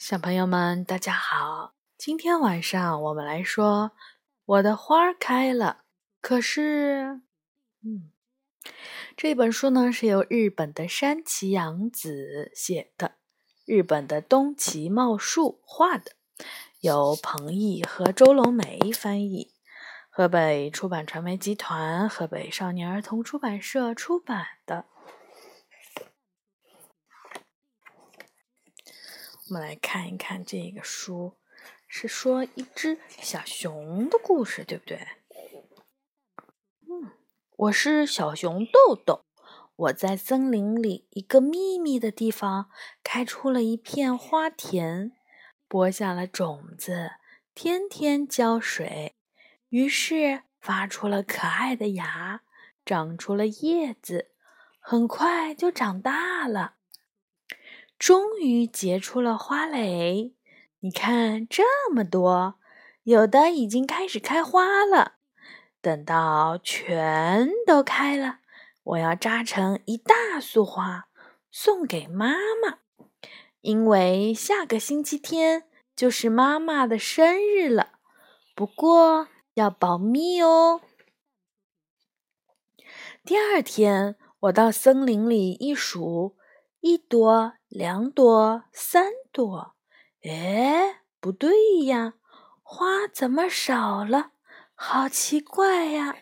小朋友们，大家好！今天晚上我们来说，我的花开了。可是，嗯，这本书呢是由日本的山崎洋子写的，日本的东崎茂树画的，由彭毅和周龙梅翻译，河北出版传媒集团、河北少年儿童出版社出版的。我们来看一看这个书，是说一只小熊的故事，对不对？嗯，我是小熊豆豆，我在森林里一个秘密的地方开出了一片花田，播下了种子，天天浇水，于是发出了可爱的芽，长出了叶子，很快就长大了。终于结出了花蕾，你看这么多，有的已经开始开花了。等到全都开了，我要扎成一大束花送给妈妈，因为下个星期天就是妈妈的生日了。不过要保密哦。第二天，我到森林里一数。一朵，两朵，三朵，哎，不对呀，花怎么少了？好奇怪呀！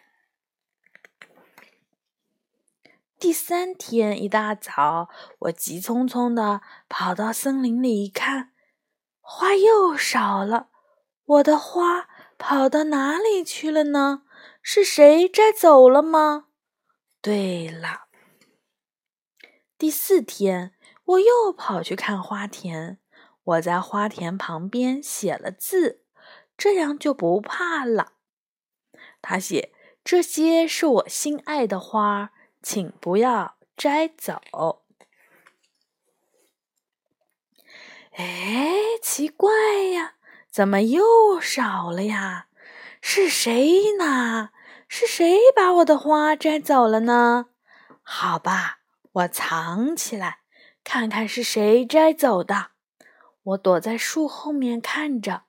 第三天一大早，我急匆匆的跑到森林里一看，花又少了。我的花跑到哪里去了呢？是谁摘走了吗？对了。第四天，我又跑去看花田。我在花田旁边写了字，这样就不怕了。他写：“这些是我心爱的花，请不要摘走。”哎，奇怪呀，怎么又少了呀？是谁呢？是谁把我的花摘走了呢？好吧。我藏起来，看看是谁摘走的。我躲在树后面看着，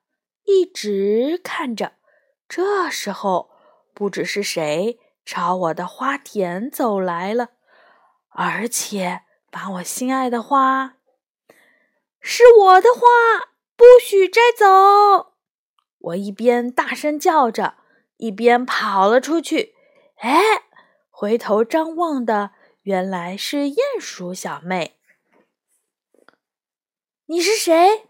一直看着。这时候，不知是谁朝我的花田走来了，而且把我心爱的花，是我的花，不许摘走！我一边大声叫着，一边跑了出去。哎，回头张望的。原来是鼹鼠小妹，你是谁？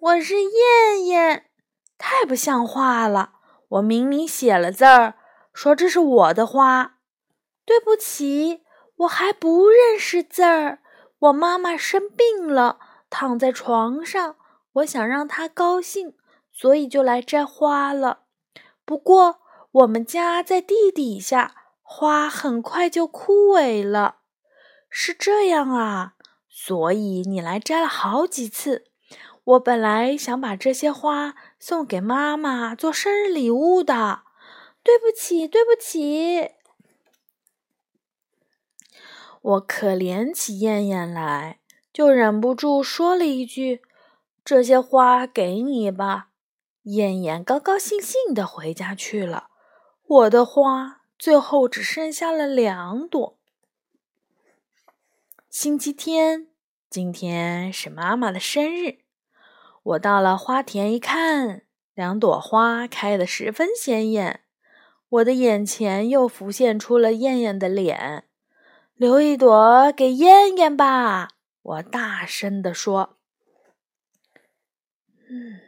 我是燕燕，太不像话了！我明明写了字儿，说这是我的花。对不起，我还不认识字儿。我妈妈生病了，躺在床上，我想让她高兴，所以就来摘花了。不过我们家在地底下。花很快就枯萎了，是这样啊，所以你来摘了好几次。我本来想把这些花送给妈妈做生日礼物的，对不起，对不起。我可怜起燕燕来，就忍不住说了一句：“这些花给你吧。”燕燕高高兴兴的回家去了。我的花。最后只剩下了两朵。星期天，今天是妈妈的生日。我到了花田一看，两朵花开得十分鲜艳。我的眼前又浮现出了燕燕的脸。留一朵给燕燕吧，我大声地说。嗯，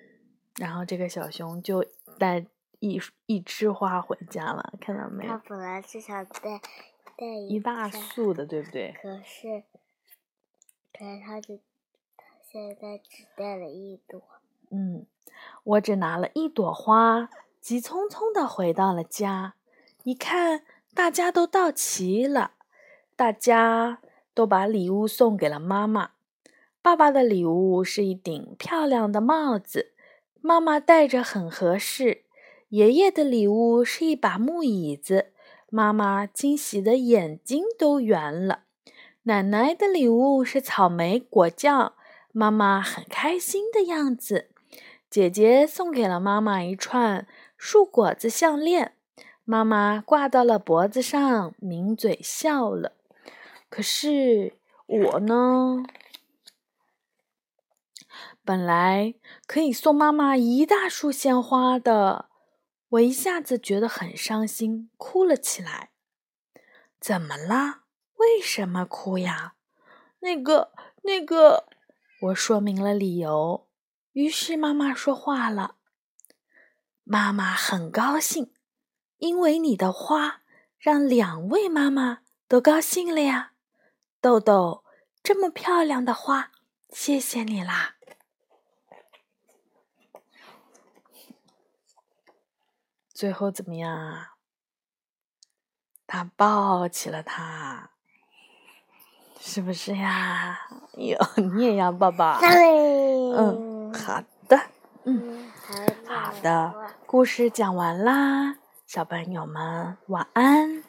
然后这个小熊就带。一一枝花回家了，看到没有？他本来是想带带一大束的，对不对？可是，可是他就他现在只带了一朵。嗯，我只拿了一朵花，急匆匆的回到了家。一看，大家都到齐了，大家都把礼物送给了妈妈。爸爸的礼物是一顶漂亮的帽子，妈妈戴着很合适。爷爷的礼物是一把木椅子，妈妈惊喜的眼睛都圆了。奶奶的礼物是草莓果酱，妈妈很开心的样子。姐姐送给了妈妈一串树果子项链，妈妈挂到了脖子上，抿嘴笑了。可是我呢？本来可以送妈妈一大束鲜花的，我一下子觉得很伤心，哭了起来。怎么了？为什么哭呀？那个，那个，我说明了理由。于是妈妈说话了：“妈妈很高兴，因为你的花让两位妈妈都高兴了呀。豆豆，这么漂亮的花，谢谢你啦。”最后怎么样啊？他抱起了他，是不是呀？哟，你也要抱抱？嗯，好的，嗯，好的，故事讲完啦，小朋友们晚安。